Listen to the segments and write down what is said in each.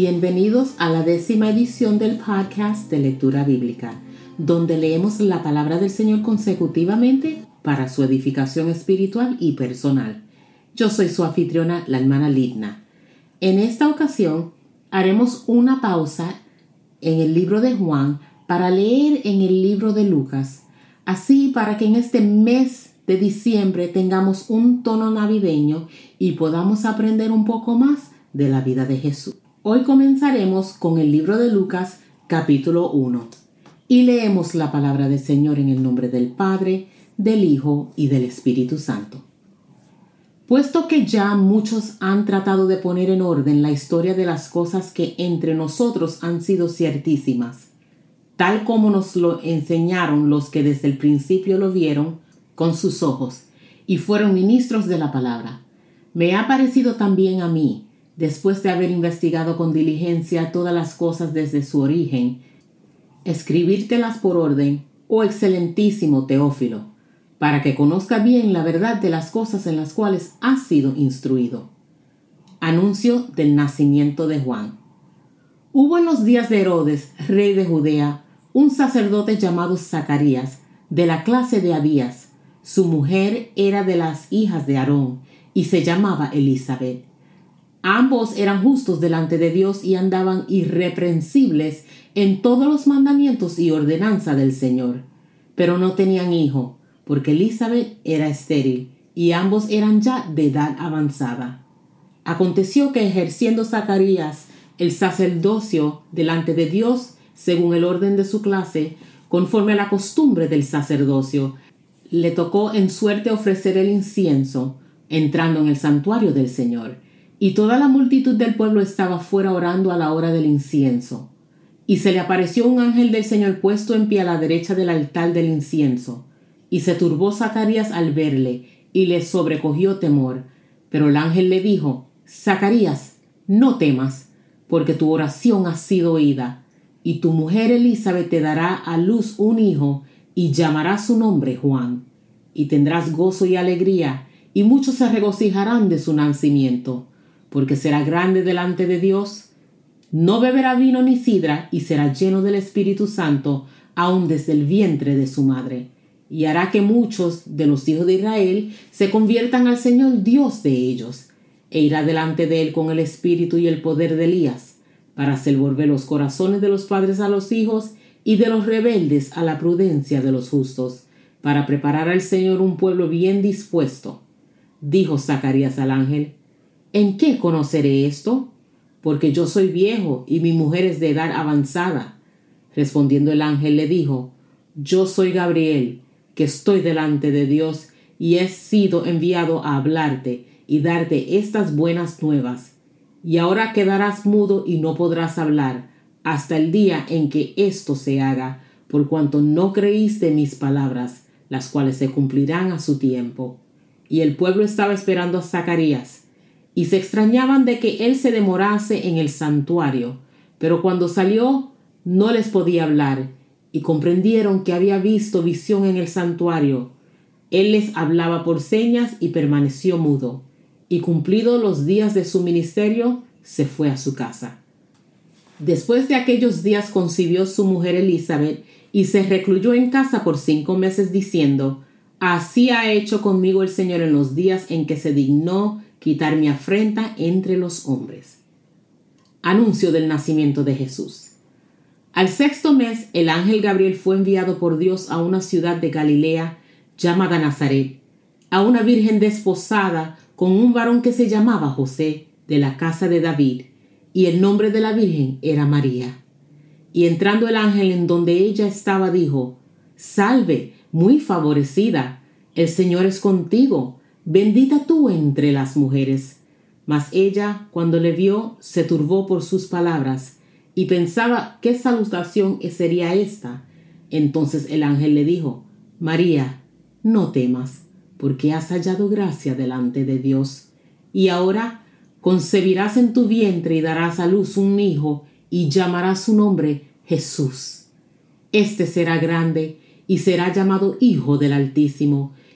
Bienvenidos a la décima edición del podcast de lectura bíblica, donde leemos la palabra del Señor consecutivamente para su edificación espiritual y personal. Yo soy su anfitriona, la hermana Lidna. En esta ocasión haremos una pausa en el libro de Juan para leer en el libro de Lucas, así para que en este mes de diciembre tengamos un tono navideño y podamos aprender un poco más de la vida de Jesús. Hoy comenzaremos con el libro de Lucas capítulo 1 y leemos la palabra del Señor en el nombre del Padre, del Hijo y del Espíritu Santo. Puesto que ya muchos han tratado de poner en orden la historia de las cosas que entre nosotros han sido ciertísimas, tal como nos lo enseñaron los que desde el principio lo vieron con sus ojos y fueron ministros de la palabra, me ha parecido también a mí, después de haber investigado con diligencia todas las cosas desde su origen, escribírtelas por orden, oh excelentísimo Teófilo, para que conozca bien la verdad de las cosas en las cuales has sido instruido. Anuncio del nacimiento de Juan. Hubo en los días de Herodes, rey de Judea, un sacerdote llamado Zacarías, de la clase de Abías. Su mujer era de las hijas de Aarón, y se llamaba Elizabeth. Ambos eran justos delante de Dios y andaban irreprensibles en todos los mandamientos y ordenanza del Señor. Pero no tenían hijo, porque Elizabeth era estéril y ambos eran ya de edad avanzada. Aconteció que ejerciendo Zacarías el sacerdocio delante de Dios, según el orden de su clase, conforme a la costumbre del sacerdocio, le tocó en suerte ofrecer el incienso, entrando en el santuario del Señor y toda la multitud del pueblo estaba fuera orando a la hora del incienso. Y se le apareció un ángel del Señor puesto en pie a la derecha del altar del incienso. Y se turbó Zacarías al verle, y le sobrecogió temor. Pero el ángel le dijo, Zacarías, no temas, porque tu oración ha sido oída, y tu mujer Elizabeth te dará a luz un hijo, y llamará su nombre Juan. Y tendrás gozo y alegría, y muchos se regocijarán de su nacimiento porque será grande delante de Dios. No beberá vino ni sidra, y será lleno del Espíritu Santo, aun desde el vientre de su madre. Y hará que muchos de los hijos de Israel se conviertan al Señor Dios de ellos, e irá delante de él con el espíritu y el poder de Elías, para hacer volver los corazones de los padres a los hijos y de los rebeldes a la prudencia de los justos, para preparar al Señor un pueblo bien dispuesto. Dijo Zacarías al ángel, ¿En qué conoceré esto? Porque yo soy viejo y mi mujer es de edad avanzada. Respondiendo el ángel le dijo, Yo soy Gabriel, que estoy delante de Dios y he sido enviado a hablarte y darte estas buenas nuevas. Y ahora quedarás mudo y no podrás hablar hasta el día en que esto se haga, por cuanto no creíste mis palabras, las cuales se cumplirán a su tiempo. Y el pueblo estaba esperando a Zacarías y se extrañaban de que él se demorase en el santuario, pero cuando salió no les podía hablar, y comprendieron que había visto visión en el santuario. Él les hablaba por señas y permaneció mudo, y cumplidos los días de su ministerio, se fue a su casa. Después de aquellos días concibió su mujer Elizabeth y se recluyó en casa por cinco meses diciendo, Así ha hecho conmigo el Señor en los días en que se dignó quitar mi afrenta entre los hombres. Anuncio del nacimiento de Jesús. Al sexto mes, el ángel Gabriel fue enviado por Dios a una ciudad de Galilea llamada Nazaret, a una virgen desposada con un varón que se llamaba José, de la casa de David, y el nombre de la virgen era María. Y entrando el ángel en donde ella estaba, dijo, Salve, muy favorecida, el Señor es contigo bendita tú entre las mujeres. Mas ella, cuando le vio, se turbó por sus palabras y pensaba qué salutación sería esta. Entonces el ángel le dijo, María, no temas, porque has hallado gracia delante de Dios. Y ahora concebirás en tu vientre y darás a luz un hijo y llamarás su nombre Jesús. Este será grande y será llamado Hijo del Altísimo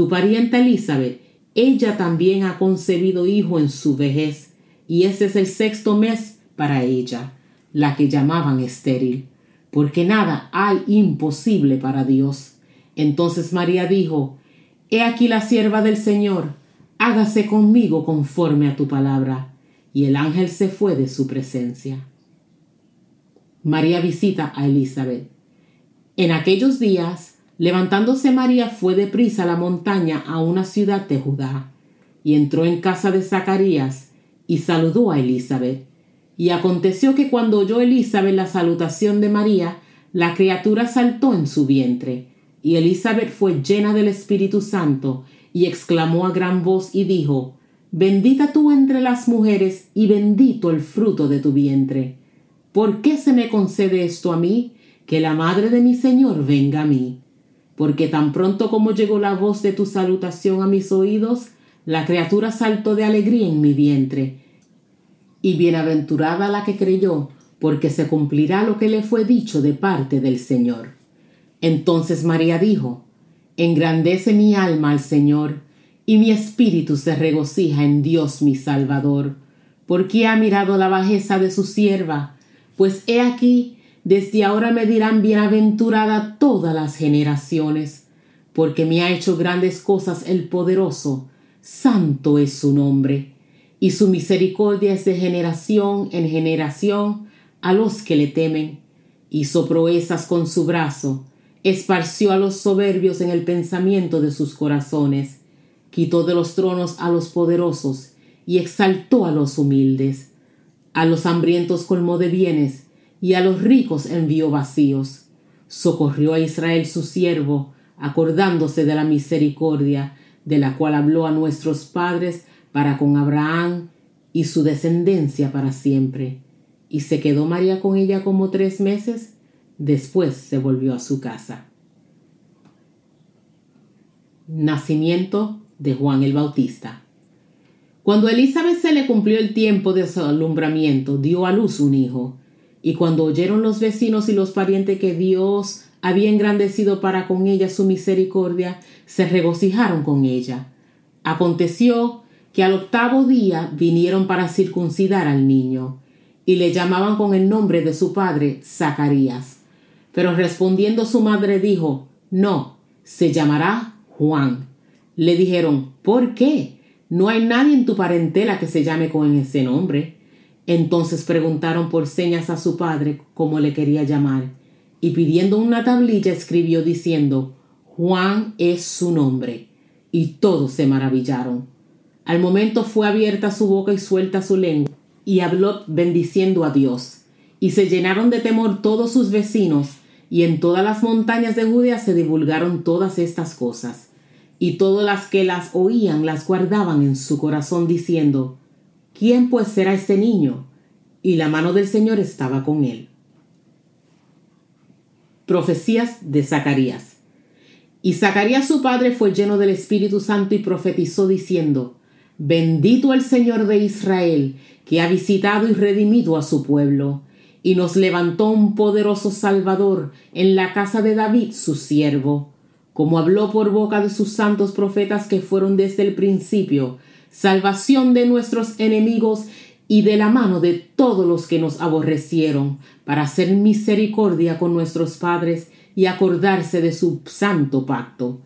tu parienta Elizabeth, ella también ha concebido hijo en su vejez, y ese es el sexto mes para ella, la que llamaban estéril, porque nada hay imposible para Dios. Entonces María dijo, He aquí la sierva del Señor, hágase conmigo conforme a tu palabra. Y el ángel se fue de su presencia. María visita a Elizabeth. En aquellos días, Levantándose María fue deprisa a la montaña a una ciudad de Judá, y entró en casa de Zacarías, y saludó a Elizabeth. Y aconteció que cuando oyó Elizabeth la salutación de María, la criatura saltó en su vientre, y Elizabeth fue llena del Espíritu Santo, y exclamó a gran voz y dijo, Bendita tú entre las mujeres, y bendito el fruto de tu vientre. ¿Por qué se me concede esto a mí? Que la madre de mi Señor venga a mí porque tan pronto como llegó la voz de tu salutación a mis oídos, la criatura saltó de alegría en mi vientre. Y bienaventurada la que creyó, porque se cumplirá lo que le fue dicho de parte del Señor. Entonces María dijo, Engrandece mi alma al Señor, y mi espíritu se regocija en Dios mi Salvador, porque ha mirado la bajeza de su sierva, pues he aquí desde ahora me dirán bienaventurada todas las generaciones, porque me ha hecho grandes cosas el poderoso, santo es su nombre, y su misericordia es de generación en generación a los que le temen. Hizo proezas con su brazo, esparció a los soberbios en el pensamiento de sus corazones, quitó de los tronos a los poderosos y exaltó a los humildes. A los hambrientos colmó de bienes, y a los ricos envió vacíos. Socorrió a Israel su siervo, acordándose de la misericordia de la cual habló a nuestros padres para con Abraham y su descendencia para siempre. Y se quedó María con ella como tres meses, después se volvió a su casa. Nacimiento de Juan el Bautista. Cuando Elizabeth se le cumplió el tiempo de su alumbramiento, dio a luz un hijo, y cuando oyeron los vecinos y los parientes que Dios había engrandecido para con ella su misericordia, se regocijaron con ella. Aconteció que al octavo día vinieron para circuncidar al niño, y le llamaban con el nombre de su padre Zacarías. Pero respondiendo su madre dijo, No, se llamará Juan. Le dijeron, ¿por qué? No hay nadie en tu parentela que se llame con ese nombre. Entonces preguntaron por señas a su padre cómo le quería llamar, y pidiendo una tablilla escribió diciendo, Juan es su nombre. Y todos se maravillaron. Al momento fue abierta su boca y suelta su lengua, y habló bendiciendo a Dios. Y se llenaron de temor todos sus vecinos, y en todas las montañas de Judea se divulgaron todas estas cosas. Y todas las que las oían las guardaban en su corazón, diciendo, ¿quién pues será este niño? Y la mano del Señor estaba con él. Profecías de Zacarías. Y Zacarías su padre fue lleno del Espíritu Santo y profetizó diciendo, Bendito el Señor de Israel, que ha visitado y redimido a su pueblo, y nos levantó un poderoso Salvador en la casa de David su siervo, como habló por boca de sus santos profetas que fueron desde el principio, salvación de nuestros enemigos y de la mano de todos los que nos aborrecieron, para hacer misericordia con nuestros padres y acordarse de su santo pacto,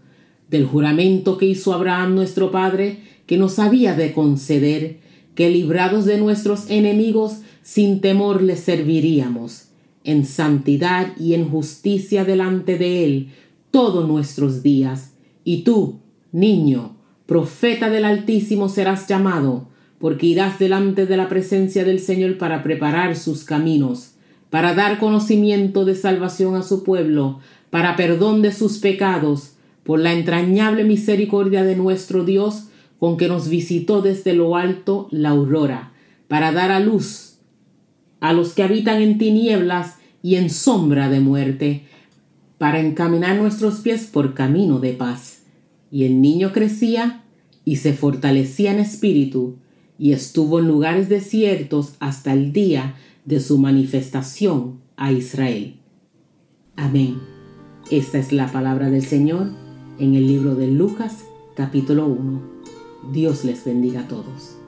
del juramento que hizo Abraham nuestro Padre, que nos había de conceder, que librados de nuestros enemigos, sin temor le serviríamos, en santidad y en justicia delante de él, todos nuestros días. Y tú, niño, profeta del Altísimo serás llamado, porque irás delante de la presencia del Señor para preparar sus caminos, para dar conocimiento de salvación a su pueblo, para perdón de sus pecados, por la entrañable misericordia de nuestro Dios, con que nos visitó desde lo alto la aurora, para dar a luz a los que habitan en tinieblas y en sombra de muerte, para encaminar nuestros pies por camino de paz. Y el niño crecía y se fortalecía en espíritu, y estuvo en lugares desiertos hasta el día de su manifestación a Israel. Amén. Esta es la palabra del Señor en el libro de Lucas capítulo 1. Dios les bendiga a todos.